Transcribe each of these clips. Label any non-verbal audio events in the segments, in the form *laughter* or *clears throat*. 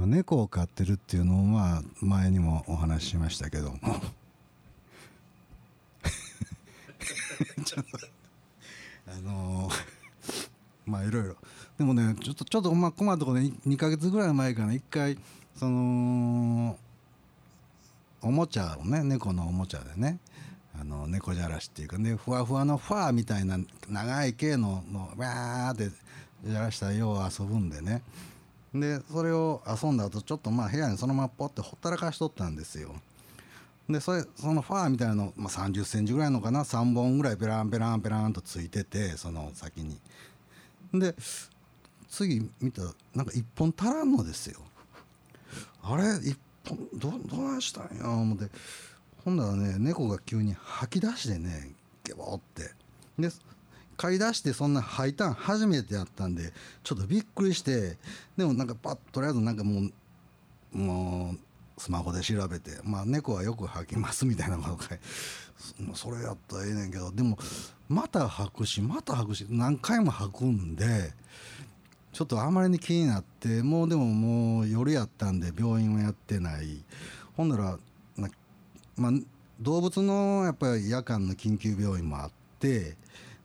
まあ、猫を飼ってるっていうのをまあ前にもお話ししましたけども。*laughs* ちょっとあのーまあいろいろ。でもねちょっとちょっとまあ困るところで2ヶ月ぐらい前かな1回そのおもちゃをね猫のおもちゃでねあの猫じゃらしっていうかねふわふわのファーみたいな長い毛ののわーってじゃらしたらよう遊ぶんでねでそれを遊んだ後ちょっとまあ部屋にそのままポッてほったらかしとったんですよ。でそれそのファーみたいなの、まあ、3 0センチぐらいのかな？3本ぐらいペランペランペランとついててその先に。で次見たらなんか1本足らんのですよ。あれ？1本どどないしたんや？思って。ほんならね猫が急に吐き出してねゲボって。で買い出してそんな吐いたん初めてやったんでちょっとびっくりしてでもなんかパッとりあえずなんかもうもうスマホで調べてまあ猫はよく吐きます *laughs* みたいなことかそれやったらええねんけどでもまた吐くしまた吐くし何回も吐くんでちょっとあまりに気になってもうでももう夜やったんで病院はやってない。ほんならまあ動物のやっぱり夜間の緊急病院もあって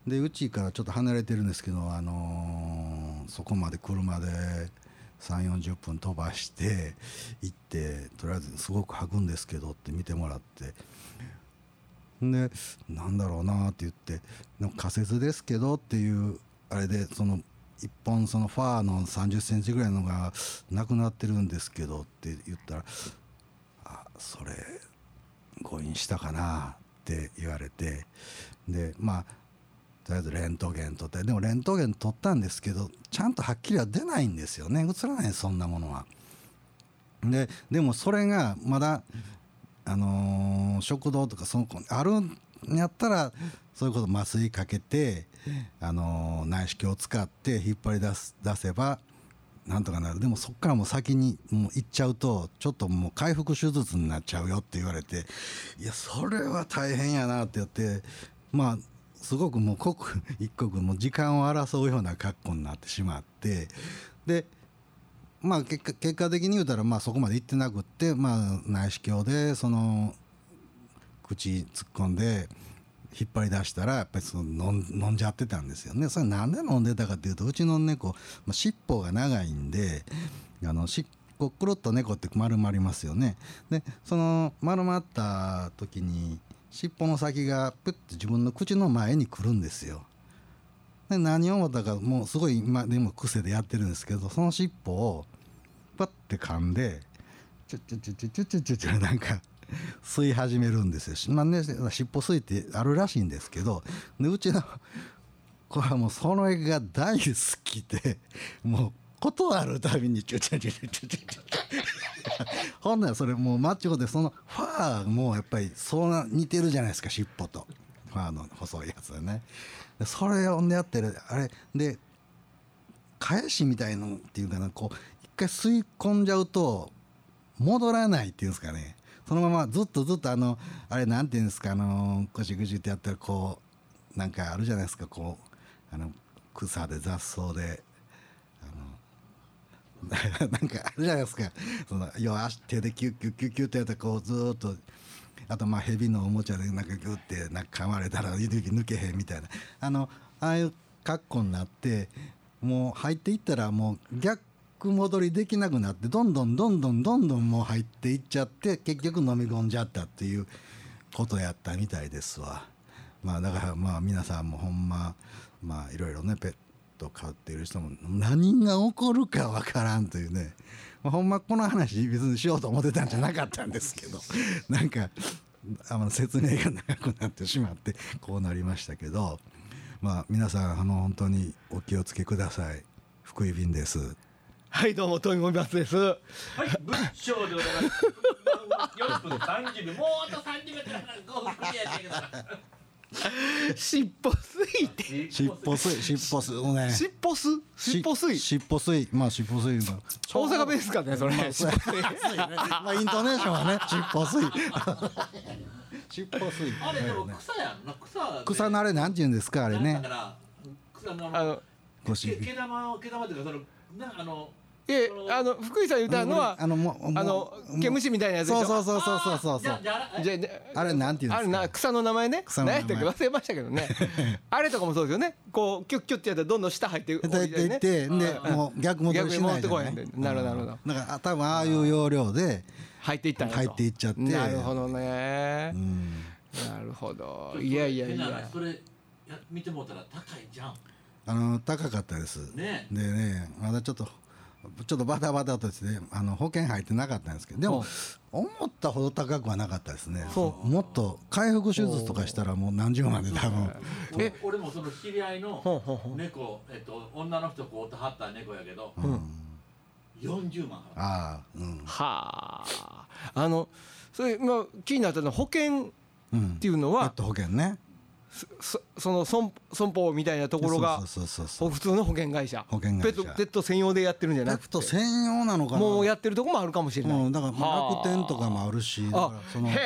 でうちからちょっと離れてるんですけど、あのー、そこまで車で3 4 0分飛ばして行ってとりあえずすごく吐くんですけどって見てもらって。でなんだろうなって言って仮説ですけどっていうあれでその1本そのファーの3 0センチぐらいのがなくなってるんですけどって言ったら「あそれ誤飲したかな」って言われて。でまあとりあえずレントゲン取って。でもレントゲン取ったんですけどちゃんとはっきりは出ないんですよね。映らないそんなものは。ででもそれがまだ、あのー、食道とかそのあるんやったらそういうこと麻酔かけて、あのー、内視鏡を使って引っ張り出す出せばなんとかなる。でもそっからも先にもう行っちゃうとちょっともう回復手術になっちゃうよって言われていやそれは大変やなって言ってまあすごくもう刻 *laughs* 一刻も時間を争うような格好になってしまってでまあ結果結果的に言うたらまあそこまで行ってなくってまあ内視鏡でその口突っ込んで引っ張り出したらやっぱりその飲んじゃってたんですよね。それなんで飲んでたかっていうとうちの猫、まあ、尻尾が長いんであの尻尾くるっと猫って丸まりますよね。でその丸まった時に尻尾の先がプッて自分の口の前に来るんですよ。で何を思ったかもうすごい今でも癖でやってるんですけどその尻尾をパッて噛んでチュチュチュチュチュチュチュなんか吸い始めるんですよ。まあね、尻尾吸いってあるらしいんですけどでうちの子はもうその絵が大好きでもうことあるたびにチュチュチュチュチュチュチュほんならそれもうマッチョでそのファーもやっぱりそうな似てるじゃないですか尻尾と。ファーの細いやつでね。それをやってるあれで返しみたいのっていうかなこう一回吸い込んじゃうと戻らないっていうんですかね。そのままずっとずっとあのあれなんていうんですかあのゴシゴシってやったらこうなんかあるじゃないですかこうあの草で雑草で *laughs* なんかあるじゃないですかそのよ手でキュッキュッキュッキュッってやってこうずっとあとまあ蛇のおもちゃでなんかギュッてなんか噛まれたら抜けへんみたいなあのああいう格好になってもう入っていったらもう逆戻りできなくなってどんどんどんどんどんどんもう入っていっちゃって結局飲み込んじゃったっていうことやったみたいですわ。まあだからまあ皆さんもほんままあいろいろねペット飼っている人も何が起こるかわからんというね、まあ、ほんまこの話別にしようと思ってたんじゃなかったんですけど。*laughs* なんかあの説明が長くなってしまってこうなりましたけど。まあ皆さんあの本当にお気をつけください。福井便です。はいどうも富森松です。はい仏頂でございます。*laughs* 4分30秒もうあと30秒から5分クリアしてください尻尾吸いって。尻尾吸い尻尾吸うね。尻尾吸尻尾吸い。尻尾吸い。まあ尻尾吸い大阪弁ですかねそれ、まあ、尻尾吸いまあイントネーションはね尻尾吸い。尻尾吸い。あれでも草やんな草草のあれなんて言うんですかあれね。だから草のあの毛玉毛玉っていうかそのなあのえあの福井さん言ったのはあのもうもうあの毛虫みたいなやつでしょ？そうそうそうそうそうそうじゃあれなんていうんあれですか？な草の名前ね？草の名前。何やったっけ忘れましたけどね。*laughs* あれとかもそうですよね。こうキュッキュッってやったらどんどん下入ってでっていってでもう逆戻りしないじゃない？逆に戻ってこへんでな。るほどなるほど。だからあ多分ああいう要領で入っていった入っていっちゃって。なるほどね。うん。なるほど。いやいやいや。話それや見てもうたら高いじゃん。あの高かったです。ね。でねまだちょっとちょっとバタバタとしてねあの保険入ってなかったんですけどでも思ったほど高くはなかったですね。そもっと回復手術とかしたらもう何十万で多分。え俺もその知り合いの猫、えっと、女の人こうとはった猫やけど、40万払うああうん。はあ。あのそれまあ気になったのは保険うんっていうのはペット保険ねそその損損保みたいなところが普通の保険会社保険会社ペット専用でやってるんじゃなくてペット専用なのかなもうやってるとこもあるかもしれない、うんだから楽天とかもあるしだからそのだか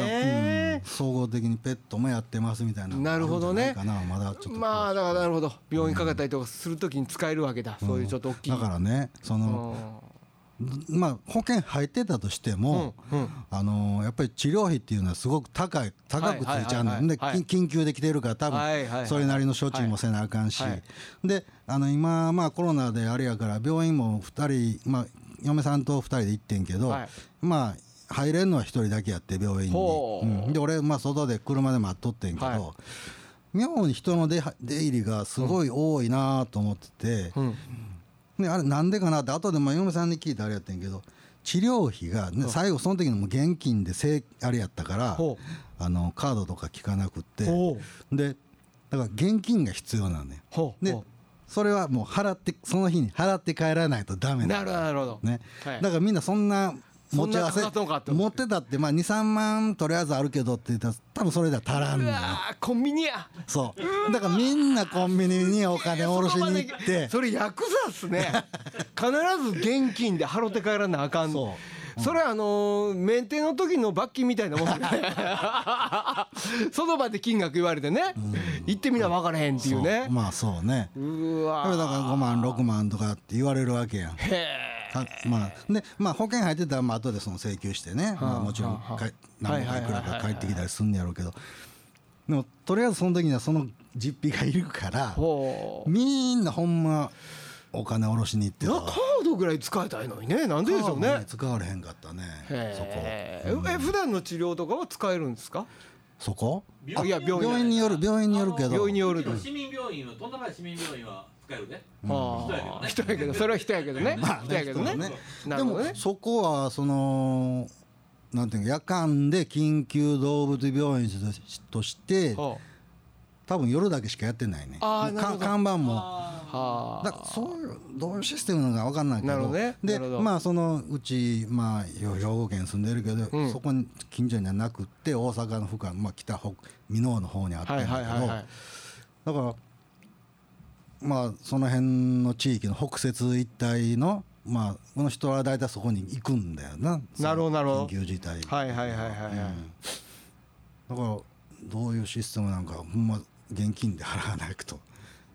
ら、うん、総合的にペットもやってますみたいななるほどねまだちょっとまあだからなるほど病院かかったりとかするときに使えるわけだ、そういうちょっと大きいだからねその、まあ保険入ってたとしても、うんうん。あのやっぱり治療費っていうのはすごく高い高くついちゃうんで緊緊急で来てるから多分それなりの処置もせなあかんし、はいであの今まあコロナであれやから病院も2人、まあ、嫁さんと2人で行ってんけど、はい。まあ入れんのは1人だけやって病院に、ほう。うん。で俺、まあ、外で車で待っとってんけど、はい。妙に人の出入りがすごい多いなと思ってて。うんね、あれなんでかなって後でまあ嫁さんに聞いてあれやってんけど治療費が、ね、最後その時のもう現金でせいあれやったからほあのカードとか聞かなくってでだから現金が必要なのねでそれはもう払ってその日に払って帰らないとダメうななるほど、ね、はい。だからみんなそんな持ち合わせ持ってたってまあ23万とりあえずあるけどって言ったら多分それでは足らんうのコンビニや。そう。だからみんなコンビニにお金下ろしに行って。それヤクザっすね。*laughs* 必ず現金で払って帰らなあかん。そそれはあのーメンテの時の罰金みたいなもんで *laughs* その場で金額言われてね、行ってみな分からへんっていうね。まあそうね。うわだから5万6万とかって言われるわけやん。まあでまあ保険入ってたらまあ後でその請求してね、まあ、もちろんかい何万かいくらかはいはいはいはい。返ってきたりすんねやろうけど。でもとりあえずその時にはその実費がいるからみんなほんまお金下ろしに行ってた。なカードぐらい使いたいのにね。なんででしょうカードね使われへんかったね。そこ。え普段の治療とかは使えるんですか？そこ？病いや病院病院による病院によるけど。病院による市民病院はとんでもない市民病院は使えるではあ。人やけどね。人やけど。それは人やけどね。*laughs* まあ人やけどね。ね。でもそこはそのなんていうの夜間で緊急動物病院としては多分夜だけしかやってないね。かあーなるほど。看板も。あはあ。だからそういうどういうシステムなのか分かんないけど。なるほどね。でなるほど。まあそのうちまあ兵庫県住んでるけど、うん。そこに近所にはなくって大阪の深まあ、北北箕面の方にあったんはいだけど、はいはいはいだからまあその辺の地域の北摂一帯のまあこの人は大体そこに行くんだよな。なるほどなるほど。緊急事態は。いはいはいはいはい。だからどういうシステムなんかほんま現金で払わないと。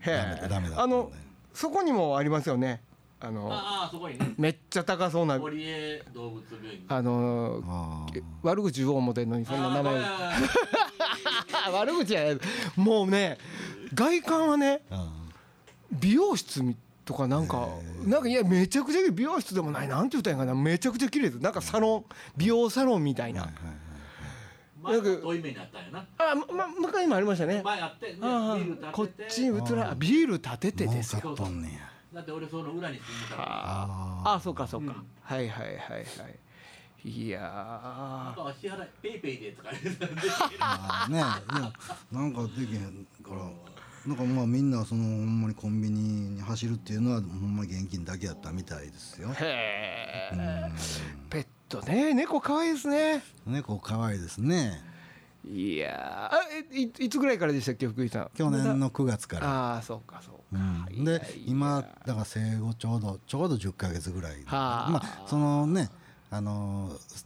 ダメだダメだあのそこにもありますよね。あのめっちゃ高そうな。堀江動物病院。あの悪口言おう思てんのにそんな名前。あ *laughs* 悪口じゃない。もうね外観はねうん。美容室みとかなんかなんかいやめちゃくちゃ美容室でもない。なんて言ったらいいんかな。めちゃくちゃ綺麗です。なんかサロン美容サロンみたいな前の遠い目にあったんやな。あま向かいにもありましたね。前あってねビあール立てて。あこっちに移らビール立ててですよ買っとんねや。だって俺その裏に住んでたから。あ。あ。そうかそうか、はいはいはいはい。いやあとは支払いペイペイでとか言ってたんで。*laughs* あーねいやなんかできへんから。なんかまあみんなそのほんまにコンビニに走るっていうのはほんまに現金だけやったみたいですよ。ーへえね。猫可愛いですね。猫可愛いですね。いやえいいつぐらいからでしたっけ福井さん？去年の9月から。ああそうかそううか、ん、で今だから生後ちょうどちょうど10ヶ月ぐらいはあ。まあそのねあのー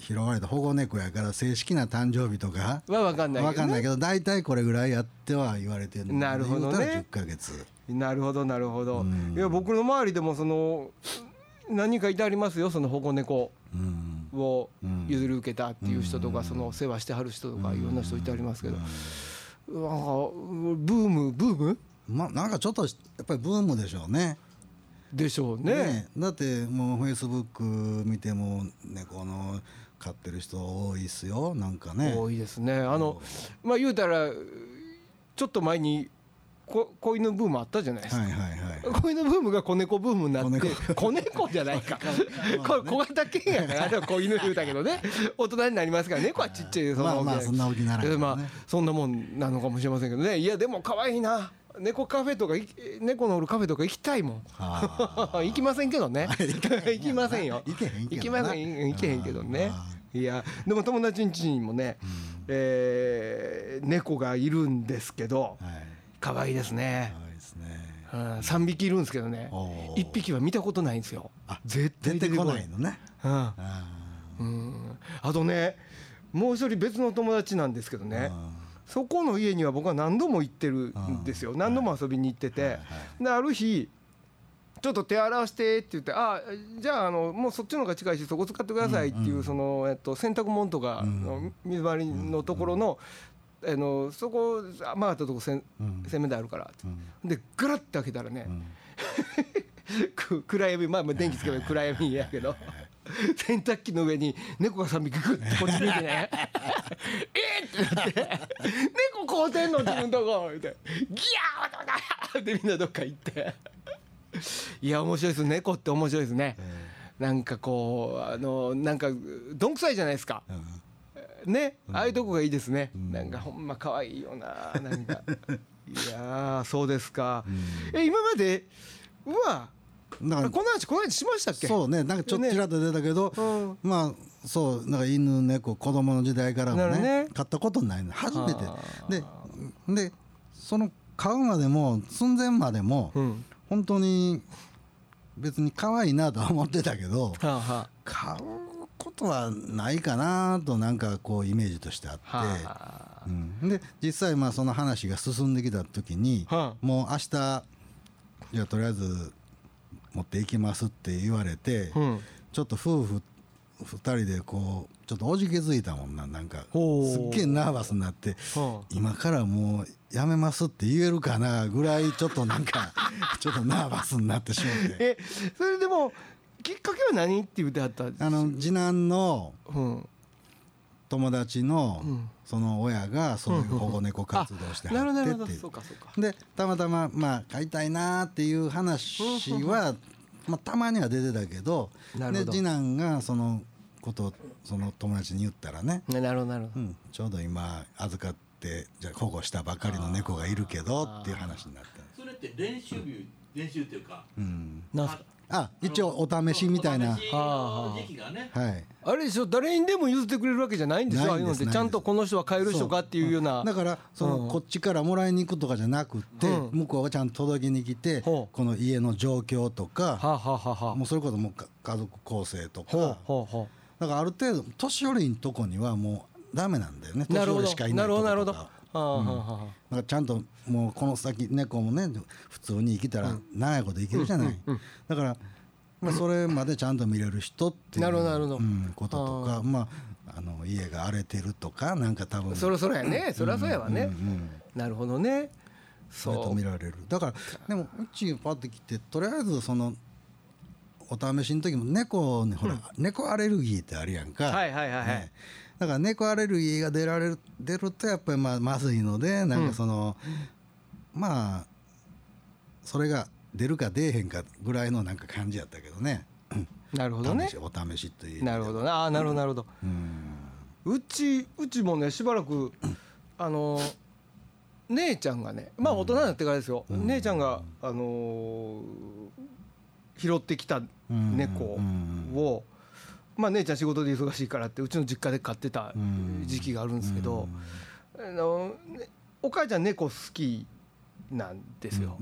拾われた保護猫やから正式な誕生日とか。は分かんないけど、ね、わかんないけど大体これぐらいやっては言われてるんでなるほどね。言うたら10ヶ月。なるほどなるほど。うん。いや僕の周りでもその何人かいてありますよその保護猫。うんをうん譲り受けたっていう人とうんかその世話してはる人とかいろんな人いてありますけど。うん。なんかブーム？ブーム？まあなんかちょっとやっぱりブームでしょうね。でしょうね。だってもうフェイスブック見ても猫の飼ってる人多いっすよなんかね。多いですね。あのまあ言うたらちょっと前にこ子犬ブームあったじゃないですか。はいはいはい。子犬ブームが子猫ブームになって子子猫じゃないか。こ小型犬やからあれは子犬言うたけどね。大人になりますから猫はちっちゃいそまあのまあそんな大きならね。まあそんなもんなのかもしれませんけどね。いやでも可愛いな。猫カフェとかい猫のおるカフェとか行きたいもん。*laughs* 行きませんけどね。行きませんよ。行けへんけどな。行きません行けへんけどね。い。やでも友達ん家にもね、えー猫がいるんですけどはい。可愛いですね。可愛いですね。うん3匹いるんですけどね。おー。1匹は見たことないんですよ。あ絶対出てここないのね。うん。あうん。あとねもう一人別の友達なんですけどーねあそこの家には僕は何度も行ってるんですよ。うん。何度も遊びに行ってて、はい。はである日ちょっと手洗わしてって言って「あじゃああのもうそっちの方が近いしそこ使ってください」っていう、うんうんその、えっと、洗濯物とかうん。の水回りのところの,、あのそこ曲がったとこ洗うん。洗面台あるからって。うん。でガラッて開けたらね、うん。*laughs* く暗闇まあまあ電気つけば暗闇やけど洗濯機の上に猫が3匹グッてこっち見てね *laughs* えっってなって「猫買うてんの自分とこ」って「ギャー!」ってみんなどっか行って。いや面白いです猫って面白いですね。なんかこうあのなんかどんくさいじゃないですか。うんねああいうとこがいいですね、ん。なんかほんま可愛いよななんか。*laughs* いやーそうですか、ん。え今までうわだからこの話この話しましたっけ？そうねなんかちょっとちらっと出たけど、うん。まあそうなんか犬猫子供の時代からもねね。飼ったことないの。初めて。あ。ででその飼うまでも寸前までも、うん。本当に別に可愛いなとは思ってたけどはあは買うことはないかなとなんかこうイメージとしてあって、あ。はうん、で実際まあその話が進んできた時に、はもう明日じゃあとりあえず持っていきますって言われて、あうん。ちょっと夫婦2人でこうちょっとおじけづいたもんななんかすっげえナーバスになっては今からもうやめますって言えるかなぐらいちょっとなんか *laughs* ちょっとナーバスになってしまって。えそれきっかけは何って言ってはったあの次男のうん。友達のうん。その親がそういう保護猫活動してはってってそうかそうか。でたまたままあ飼いたいなっていう話は、まあ、たまには出てたけどで次男がそのことをその友達に言ったらね、ねなるほどなるほど。うん、ちょうど今預かってじゃあ保護したばかりの猫がいるけどっていう話になったんです、それって練習日練習っていうかうん、なんすか？あ一応お試しみたいな。ね。はい。あれでしょ誰にでも譲ってくれるわけじゃないんですよああいうのって。ないんです。ちゃんとこの人は買える人かっていうような。だからその、うん。こっちからもらいに行くとかじゃなくって、うん。向こうがちゃんと届けに来てこの家の状況とか、はあ、はあはもうそれこそもうか家族構成とか。だからある程度年寄りのとこにはもうダメなんだよね。うなるほど。年寄りしかいなないるほどなるほどとことかちゃんともうこの先猫もね普通に生きたら長いこと生きるじゃない、だから、まあ、それまでちゃんと見れる人っていうなるほどなるほど。うん、こととかまああの家が荒れてるとかなんか多分そろそろやね。そりゃそうやわね、なるほどね。そう。と見られる。だからでもうちパッて来てとりあえずそのお試しの時も猫にほら、猫アレルギーってあるやんか、はいはいはいはい。ねだから猫アレルギーが出られる出るとやっぱりまあまずいのでなんかその、まあそれが出るか出えへんかぐらいのなんか感じやったけどね。なるほどね。お試しというなるほどな。あーなるほどなるほど。うん。うちうちもねしばらく *clears throat* あの姉ちゃんがねまあ大人になってからですよ、うん。姉ちゃんがあのー拾ってきた猫を、まあ姉ちゃん仕事で忙しいからってうちの実家で飼ってた時期があるんですけど、あのねお母ちゃん猫好きなんですよ、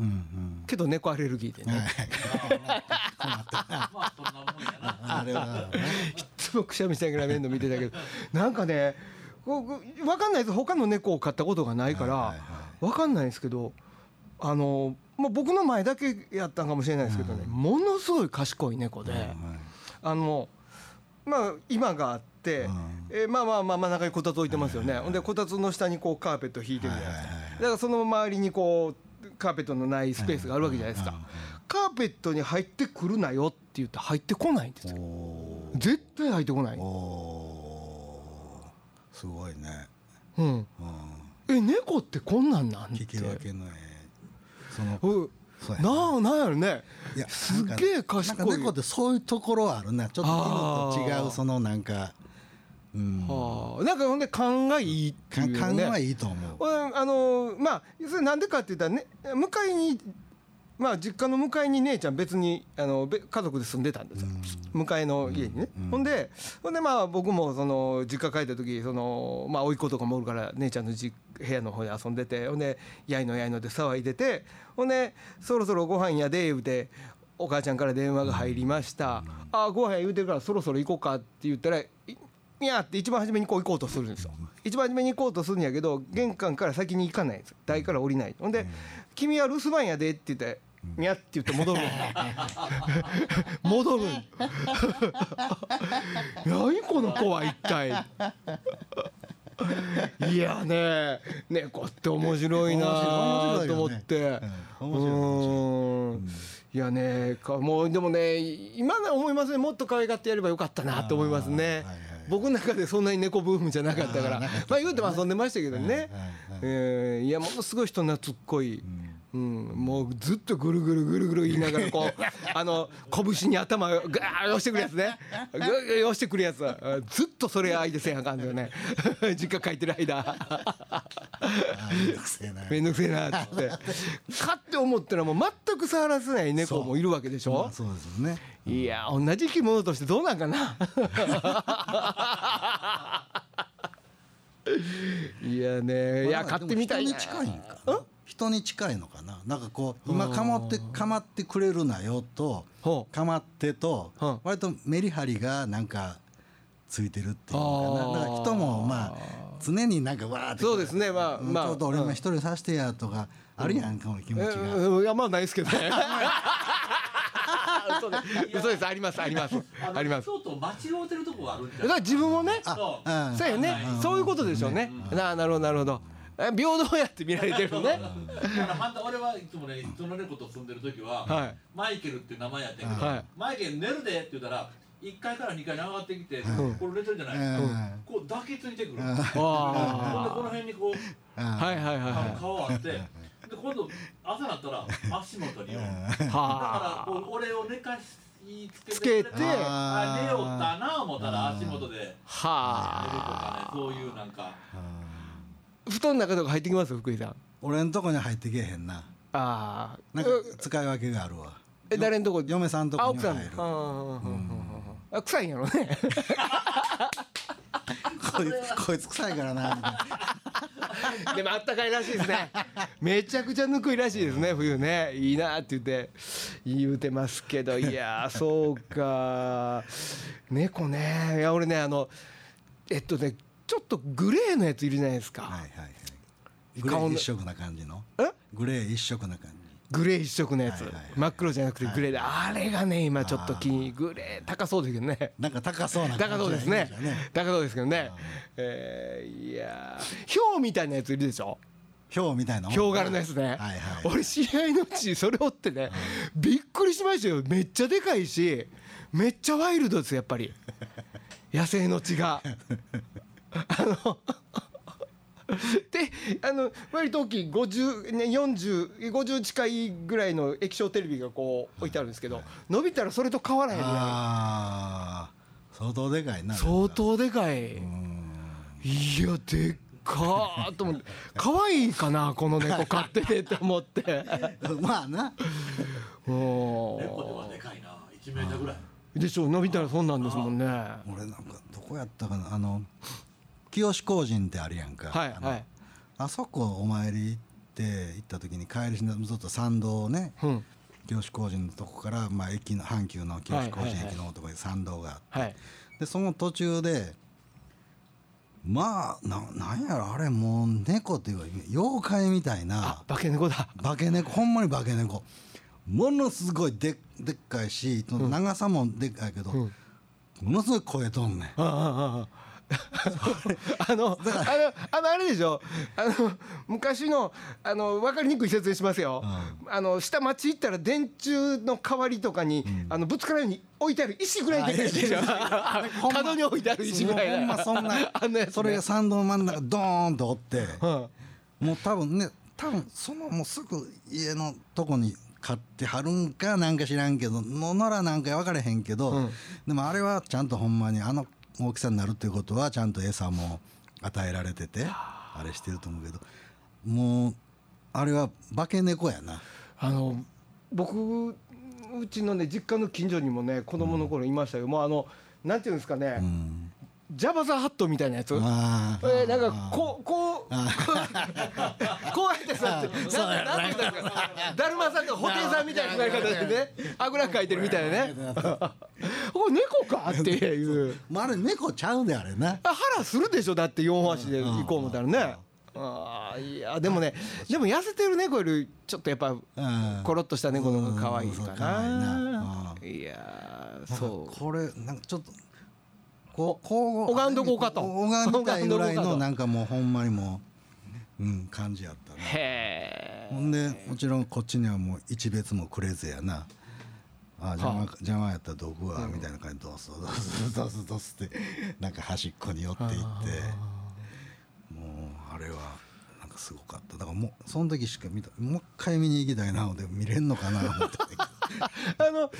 けど猫アレルギーでね、い。つもくしゃみしながら面倒見てたけどなんかねこうこうわかんないです。他の猫を飼ったことがないから、はいはいはい。わかんないんですけどあのもう僕の前だけやったんかもしれないですけどね、うん。ものすごい賢い猫で、はい。あのまあ今があって、うん。えーまあまあまあ真ん中にこたつ置いてますよね、ほんでこたつの下にこうカーペット引いてるじゃないですか、だからその周りにこうカーペットのないスペースがあるわけじゃないですか、カーペットに入ってくるなよって言って入ってこないんですよ。絶対入ってこない、すごいね、うん、うん、え猫ってこんなんなんって。聞き分けのええそのな。なんやろね。いやすっげえ賢い。なんか猫ってそういうところはあるねちょっと犬と違うそのなんかうん。はあ。なんかほんで勘がいいってかいうね。勘はいいと思う。うんあのまあそれなんでかって言ったらね向かいにまあ実家の向かいに姉ちゃん別にあのべ家族で住んでたんですよ。向かいの家にね、うんほんでほんでまあ僕もその実家帰った時そのまあ甥っ子とかもおるから姉ちゃんのじ部屋の方で遊んでてほんでやいのやいので騒いでてほんでそろそろご飯やで言うてお母ちゃんから電話が入りました「ああご飯言うてるからそろそろ行こうか」って言ったら「いいや」って一番初めにこう行こうとするんですよ。一番初めに行こうとするんやけど玄関から先に行かないんです台から降りない。ほんで「君は留守番やで」って言って「にゃ」って言って戻るの。*laughs* 戻る。の *laughs* 何この子は一体。いやね猫って面白いなと思って。いやねかもうでもね今ね思いますね。もっと可愛がってやればよかったなと思いますね。はい僕の中でそんなに猫ブームじゃなかったから。まあ言うても遊んでましたけどね。えーいやものすごい人懐っこい、うん、もうずっとぐるぐるぐるぐる言いながらこう *laughs* あの拳に頭をガーッ押してくるやつね。グー押してくるやつ。あずっとそれ相手せんあかんだよね。*laughs* 実家帰ってる間。めんどくせえな。めんどくせえなっつって。*laughs* かって思ったらもう全く触らせない猫もいるわけでしょ。まあそうですよねいや同じ生き物としてどうなんかな。*laughs* いやねいやまあ買ってみたいでなも人に近いんかな。人に近いのかな。なんかこう今かまってかまってくれるなよとかまってとう。ん割とメリハリがなんかついてるっていうのかな。だから人もまあ常になんかわーってそうですね。まあうんまあ。ちょっと俺今一人さしてやとかあるやんかも気持ちが。うん。いやまあないですけどね *laughs* 嘘です嘘です。あります。あります。あります。人と間違うてるとこがあるんじゃだから自分をねそう。うん。そうやね。そういうことでしょうね。なあなるほどなるほど。え平等やって見られてるのね。だから反対俺はいつもね人の猫と住んでる時は、はい。マイケルっていう名前やってんけど、はい。マイケル寝るでって言ったら1階から2階に上がってきて、これ寝てるじゃない、うん。こう抱きついてくる、うん。ほんでこあの辺にこうあはいはいはい。顔あってで今度朝なったら足元にだいからはこう俺を寝かしつけつけて。あ寝よったな思ったら足元で。寝るとかねそういうなんか。あ布団の中とか入ってきます？福井さん。俺んとこに入ってけえへんな。ああ。なんか使い分けがあるわ。え誰んとこ？嫁さんとこには入る。あ臭いんやろね。*laughs* こいつこいつ臭いからなみたいな *laughs* でもあったかいらしいですね。*laughs* めちゃくちゃぬくいらしいですね冬ね。いいなって言って。言うてますけど。いやー *laughs* そうか。猫ね。いや俺ねあのえっとねちょっとグレーのやついるじゃないですか、はいはいはい。グレ顔一色な感じの？え？グレー一色な感じグレー一色のやつ、はいはいはい真っ黒じゃなくてグレーで、あれがね今ちょっと気にグレー高そうですけどね。なんか高そうな高そうですね。ね高そうですけどね。えーいやー。ヒョウみたいなやついるでしょ？ヒョウみたいなヒョウ柄のやつね、はいはい俺試合のうちそれおってね、びっくりしましたよ。めっちゃでかいしめっちゃワイルドですやっぱり。野生の血が。*laughs* あの *laughs* であの割と大きい50、ね、4050近いぐらいの液晶テレビがこう置いてあるんですけど伸びたらそれと変わらへんぐらああ相当でかいない相当でかい。いやでっかーと思って。*laughs* 可愛いかなこの猫飼っててって思って。*laughs* まあな。も猫ではでかいな。1メーターぐらい。うでしょ伸びたらそんなんですもんね。は俺なんかどこやったかなあの清志工人ってあるやんか。あのいはい。あそこお参り行って行った時に帰りしなずっと参道をね。うん。清志工人のとこから、まあ、駅の阪急の清志工人駅のとこに参道があって、はい。でその途中でまあななんやろあれもう猫っていうか妖怪みたいな。あ化け猫だ。化け猫ほんまに化け猫。ものすごいででっかいし長さもでっかいけど、うん。ものすごい声とんねん。ああああ *laughs* あのあのあのあれでしょ？あの昔のあの分かりにくい説明しますよ、あの下町行ったら電柱の代わりとかに、あのぶつからに置いてある石ぐらいでかいでしょ角に置いてある石ぐらいほんまそんな *laughs* ね。それが参道の真ん中ドーンとおってうん。もう多分ね多分そのもうすぐ家のとこに買ってはるんかなんか知らんけどのならなんか分からへんけど、うん。でもあれはちゃんとほんまにあの大きさになるっていうことはちゃんと餌も与えられててあれしてると思うけど。もうあれは化け猫やな。あの僕うちのね実家の近所にもね子供の頃いましたよ、もうあのなんていうんですかね、うん。ジャバザハットみたいなやつ。えー、なんかこうこうこうやって座ってなんていうんですかだるまさんとか布袋さんみたいな座り方でね。あぐらかいてるみたいなねこれ猫か？っていう。まあ、あれ猫ちゃうであれな。あ腹するでしょだって四足で行こう思ったらね。あーいやでもねでも痩せてる猫よりちょっとやっぱうん。コロッとした猫の方が可愛いかな。な。いやーそう。これなんかちょっとこうこう拝んどこうかと。拝みたいぐらい拝んどこうかと。のなんかもうほんまにもううん感じやったねへほんでもちろんこっちにはもう一別もくれずやなあ邪魔邪魔やったらどこはみたいな感じでドスドスドスドスってなんか端っこに寄っていって。もうあれはなんかすごかった。だからもうその時しか見たもう一回見に行きたいなので見れんのかな思って。*laughs* あの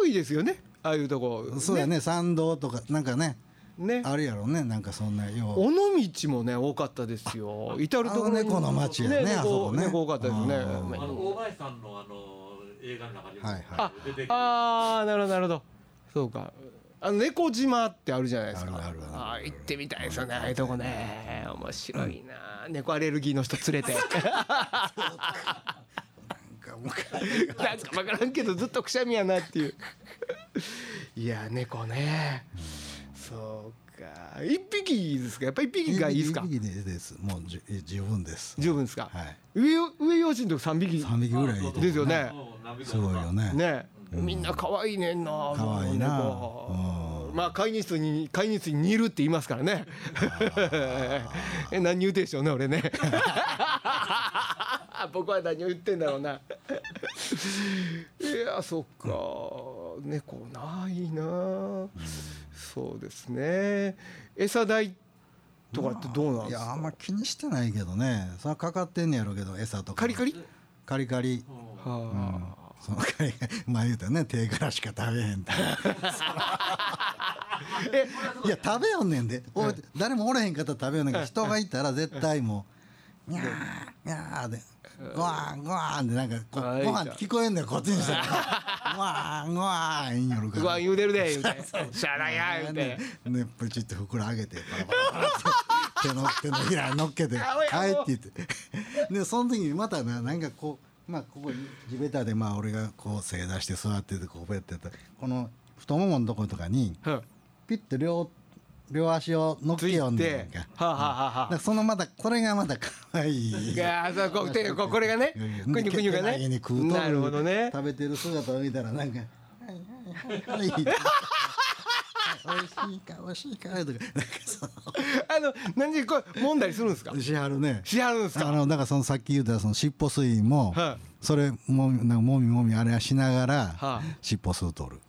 多いですよねああいうとこ。そうやね参道とかなんかねね。あるやろねなんかそんなよう。尾道もね多かったですよ。至る所猫の町やねあそ猫こね。猫多かったですね。あの大林さんのあの映画の中にもはいはい。てくる。あーなるほどなるほど。そうか。あの猫島ってあるじゃないですか。あるあ行ってみたいですよねああいうとこね。面白いな。猫アレルギーの人連れて。なんかもうなんか分からんけどずっとくしゃみやなっていう。いや猫ね。そうか。一匹ですか？やっぱ一匹がいいですか？一匹です。もうじ十分です。十分ですか、はい。上よ上用心のと？三匹？三匹ぐらいですよね。すごいよね。ね、みんな可愛いねんな。可愛いな。猫うん。まあ会議室に会議室に似るって言いますからね。*laughs* え何言うてんでしょうね俺ね。*laughs* 僕は何を言ってんだろうな。*laughs* いやそっか。猫ないなそうですね。餌代とかってどうなんいですか？やあんま気にしてないけどね。それはかかってんねやろうけど餌とか。カリカリ？カリカリ。はあそのカリカリ。*laughs* まあ言うたらね手からしか食べへんって *laughs* えいや食べよんねんで、おい誰もおれへんかったら食べよんねんけど人がいたら絶対もう「にゃーにゃー」で「ごわんごわん」でなんかご飯聞こえんねんこっちにしたら「*laughs* ごわんごわん」言いよるか。らご飯言うてるで言うて。*laughs* しゃあないや言うて。ねねプチッと袋上げてパラパラって手の手のひらに乗っけて「あおいはい」って言って。*laughs* でその時にまたななんかこうまあここに地べたでまあ俺がこう正座して座っててこうやってやった。らこの太もものとことかにうん。ピッて両両足を乗っけよんねんか。はあ、はあはそのまたこれがまた可愛い。いやーそうこう手ここれがねくにゅくにゅがね。なるほどね。食べてる姿を見たらなんか「はいはいはい。はい」美味しいか美味しいか」とか。なんかそあの何でこう揉んだりするんですか？のしはるね。しはるんですか？あのだからそのさっき言ったその尻尾吸いも、はそれもみなんかもみもみあれはしながら、はあ尻尾吸うとる、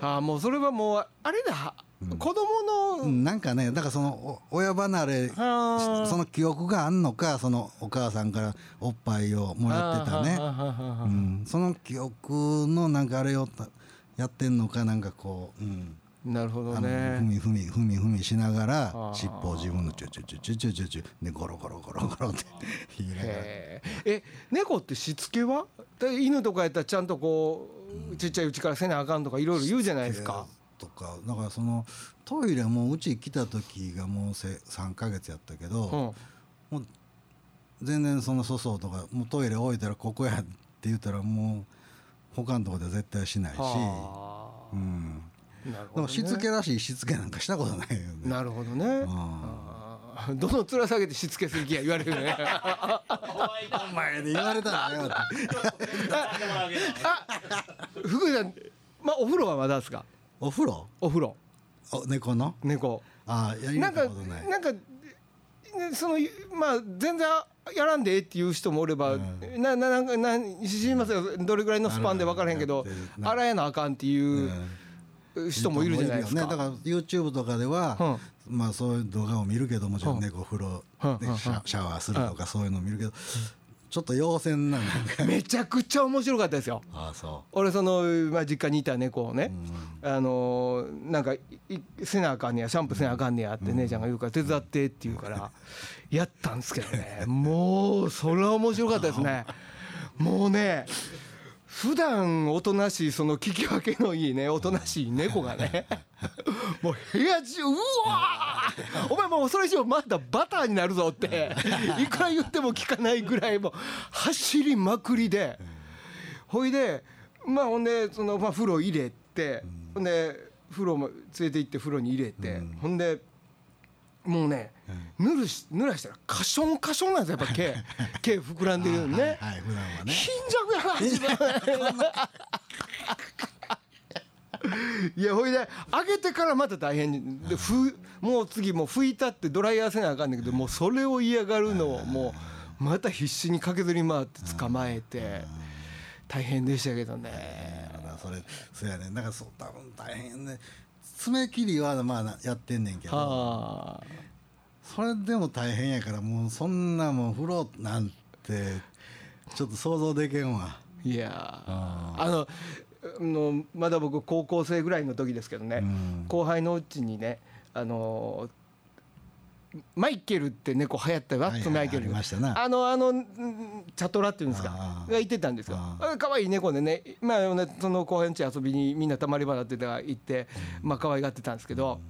ああもうそれはもうあれだ子供のうんなんかねだからそのお親離れその記憶があんのかそのお母さんからおっぱいをもらってたね、うん、その記憶のなんかあれをたやってんのかなんかこう、うん、なるほどね。ふみふみふみふみしながらあ尻尾を自分のチュチュチュチュチュチュチュでゴロゴロゴロゴロって言いながら。え猫ってしつけは？で犬とかやったらちゃんとこうちっちゃいうちからせなあかんとかいろいろ言うじゃないですか。とかだからそのトイレもうち来た時がもうせ3ヶ月やったけど、うん。もう全然その粗相とかもうトイレ置いたらここやって言ったらもう他のとこでは絶対しないし、はあ。うん、ね。でもしつけらしいしつけなんかしたことないよね。なるほどね。どの面下げてしつけする気や言われるよね。お前で言われたらよ福井さんまあお風呂はまだですか？お風呂？お風呂。お猫の？猫。ああやりなんかなんかねそのまあ全然やらんでええっていう人もおれば、なななんかなん知りませんよ。どれぐらいのスパンで分からへんけど洗えなあかんっていう人もいるじゃないですか。ね、だから YouTube とかでは、まあそういう動画を見るけどもちろん猫風呂でシャシャワーするとかそういうのを見るけどちょっと陽線なんかめちゃくちゃ面白かったですよ。ああそ俺その、まあ、実家にいた猫をね、あのーなんかいいせなあかんねやシャンプーせなあかんねやって姉ちゃんが言うから手伝ってって言うからやったんですけどね。もうそれは面白かったですね。もうね普段おとなしいその聞き分けのいいねおとなしい猫がね *laughs* もう部屋中うわーお前もうそれ以上まだバターになるぞっていくら言っても聞かないぐらいもう走りまくりでほいでまあほんでそのまあ風呂入れてほんで風呂も連れて行って風呂に入れてほんでもうねぬるし濡らしたらカションカションなんですよやっぱ毛。*laughs* 毛膨らんでるよね。はいはい普段はね。貧弱やな自分。*laughs* いやほいで上げてからまた大変。でふもう次もう拭いたってドライヤーせなあかんねんけどもうそれを嫌がるのをもうまた必死に駆けずり回って捕まえて。大変でしたけどね。それそうやね。だからそう多分大変ね。爪切りはまあなやってんねんけど。はあそれでも大変やからもうそんなもう風呂なんてちょっと想像できんわ。いやーあのあのまだ僕高校生ぐらいの時ですけどね、うん。後輩のうちにねあのマイケルって猫流行ったよワッツマイケル、はいはいあのあのんチャトラっていうんですか。がいてたんですよ。可愛い猫でねまあねその後輩の家遊びにみんなたまり場だってた行ってまあ可愛がってたんですけど、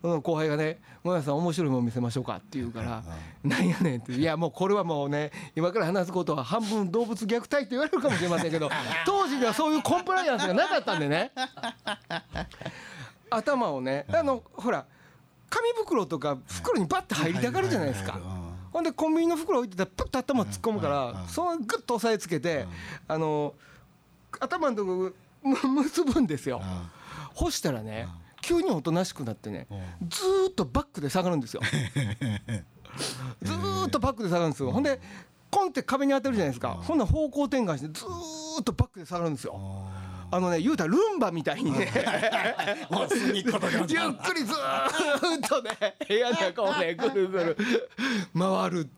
その後輩がね「もやさん面白いもの見せましょうか」って言うから「なんやねん」って「いやもうこれはもうね今から話すことは半分動物虐待って言われるかもしれませんけど *laughs* 当時にはそういうコンプライアンスがなかったんでね。頭をねあのほら紙袋とか袋にバッて入りたがるじゃないですか。ほんでコンビニの袋置いてたらパッと頭突っ込むからそのグッと押さえつけてあの頭のとこむ結ぶんですよ。あ干したらね急におとなしくなってねずーっとバックで下がるんですよ。ずーっとバックで下がるんですよ。*laughs* ほんでコンって壁に当たるじゃないですか。ほんなら方向転換してずーっとバックで下がるんですよ。あのね言うたらルンバみたいにね。*laughs* ゆっくりずーっとね部屋の中をね *laughs* ぐるぐる回る。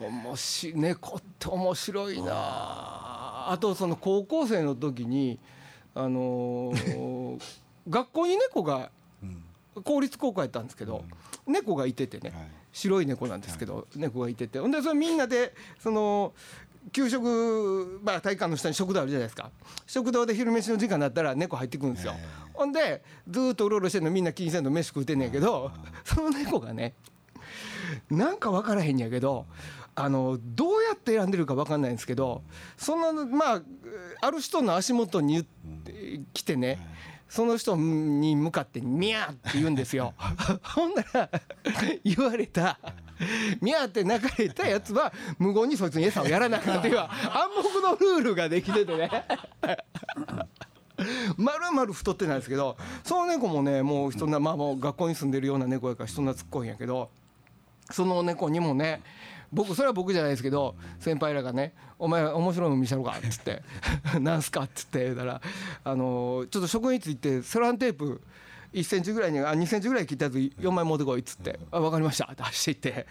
おもし猫って面白いな。あとその高校生の時にあのー *laughs* 学校に猫が公立高校やったんですけど、猫がいててね、はい。白い猫なんですけど、猫がいてて。ほんでそれみんなでその給食、まあ、体育館の下に食堂あるじゃないですか。食堂で昼飯の時間になったら猫入ってくるんですよ、ほんでずーっとうろうろしてんのみんな気にせんの飯食うてんねんけど、その猫がねなんか分からへんやけどあのどうやって選んでるか分かんないんですけどそのまあある人の足元に来てねその人に向かって「ミャー」って言うんですよ。*laughs* ほんなら言われた「ミャー」って泣かれたやつは無言にそいつに餌をやらなかったっていう *laughs* 暗黙のルールができててね。*laughs* まるまる太ってないですけどその猫もねもう人なまあもう学校に住んでるような猫やから人懐っこいんやけどその猫にもね僕それは僕じゃないですけど先輩らがね「お前面白いの見せろか」っつって「*laughs* なんすか?」っつって言うたらあのちょっと職員室行ってセロハンテープ1センチぐらいにあ2センチぐらい切ったやつ4枚持ってこいっつって「あ分かりました」って走って行って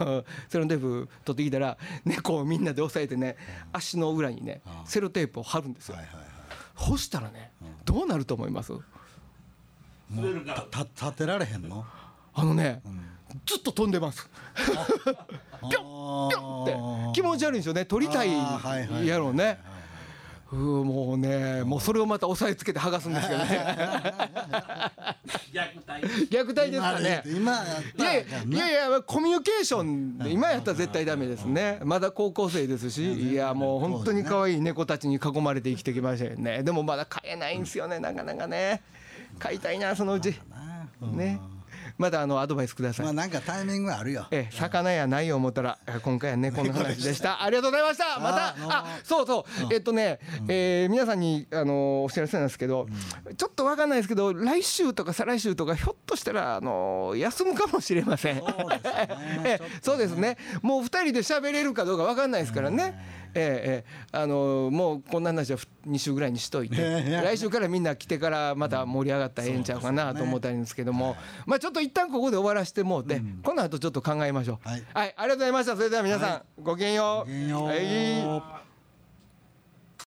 あのセロテープ取ってきたら猫をみんなで押さえてね足の裏にねセロテープを貼るんですよ。干したらねどうなると思います？立てられへんの？あのねずっと飛んでます。ピョンピョンって気持ち悪いんですよね。取りたいやろうね。うーもうねもうそれをまた押さえつけて剥がすんですけどね *laughs* *laughs* 虐待ですかね。今やったらいやいやいやコミュニケーションで今やったら絶対ダメですね。まだ高校生ですしいやもう本当に可愛い猫たちに囲まれて生きてきましたよね。でもまだ飼えないんですよねなかなかね。飼いたいなそのうち。ねまだあのアドバイスください。まあなんかタイミングはあるよ。ええ、魚やないよ思ったらえ今回は猫の話でした。*laughs* ありがとうございました。またあそうそう。えっとね、えー皆さんにあのお知らせなんですけど、ちょっとわかんないですけど来週とか再来週とかひょっとしたらあの休むかもしれません。そうですね。*laughs* ええそうですね。もう二人で喋れるかどうかわかんないですからね、ええええ。あのもうこんな話は2週ぐらいにしといて。来週からみんな来てからまた盛り上がったらええんちゃうかなと思ったんですけども、まあちょっと一旦ここで終わらせてもうて、この後ちょっと考えましょう。はい。はい、ありがとうございました。それでは皆さん、ごきげんよう。はい